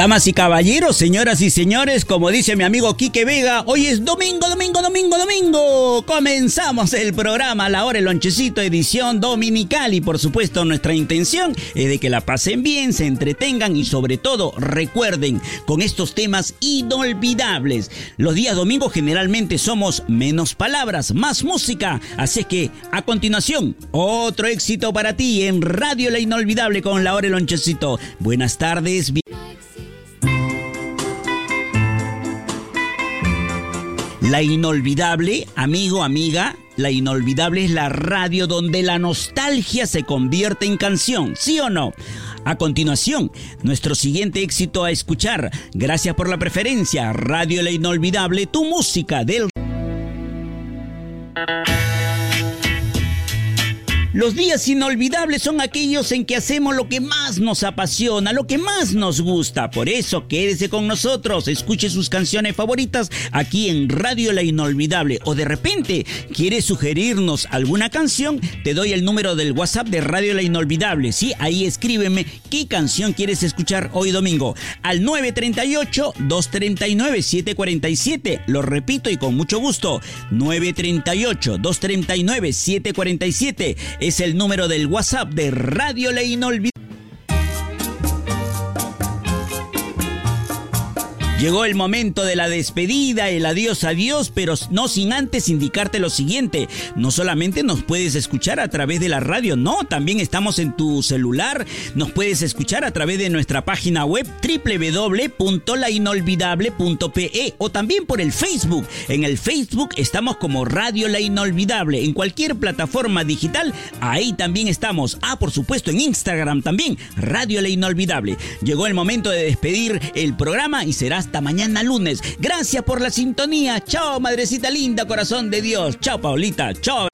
Damas y caballeros, señoras y señores, como dice mi amigo Quique Vega, hoy es domingo, domingo, domingo, domingo. Comenzamos el programa La Hora el Lonchecito, edición dominical. Y por supuesto, nuestra intención es de que la pasen bien, se entretengan y sobre todo recuerden con estos temas inolvidables. Los días domingos generalmente somos menos palabras, más música. Así que, a continuación, otro éxito para ti en Radio La Inolvidable con La Hora el Lonchecito. Buenas tardes. La inolvidable, amigo, amiga, la inolvidable es la radio donde la nostalgia se convierte en canción, ¿sí o no? A continuación, nuestro siguiente éxito a escuchar. Gracias por la preferencia. Radio La Inolvidable, tu música del... Los días inolvidables son aquellos en que hacemos lo que más nos apasiona, lo que más nos gusta. Por eso, quédese con nosotros, escuche sus canciones favoritas aquí en Radio La Inolvidable. O de repente, ¿quiere sugerirnos alguna canción? Te doy el número del WhatsApp de Radio La Inolvidable. Sí, ahí escríbeme qué canción quieres escuchar hoy domingo. Al 938-239-747. Lo repito y con mucho gusto. 938-239-747 es el número del WhatsApp de Radio La Inolvidable. Llegó el momento de la despedida, el adiós adiós, pero no sin antes indicarte lo siguiente. No solamente nos puedes escuchar a través de la radio, no, también estamos en tu celular. Nos puedes escuchar a través de nuestra página web www.lainolvidable.pe o también por el Facebook. En el Facebook estamos como Radio La Inolvidable. En cualquier plataforma digital, ahí también estamos. Ah, por supuesto, en Instagram también, Radio La Inolvidable. Llegó el momento de despedir el programa y será hasta mañana lunes. Gracias por la sintonía. Chao, madrecita linda, corazón de Dios. Chao, Paulita. Chao.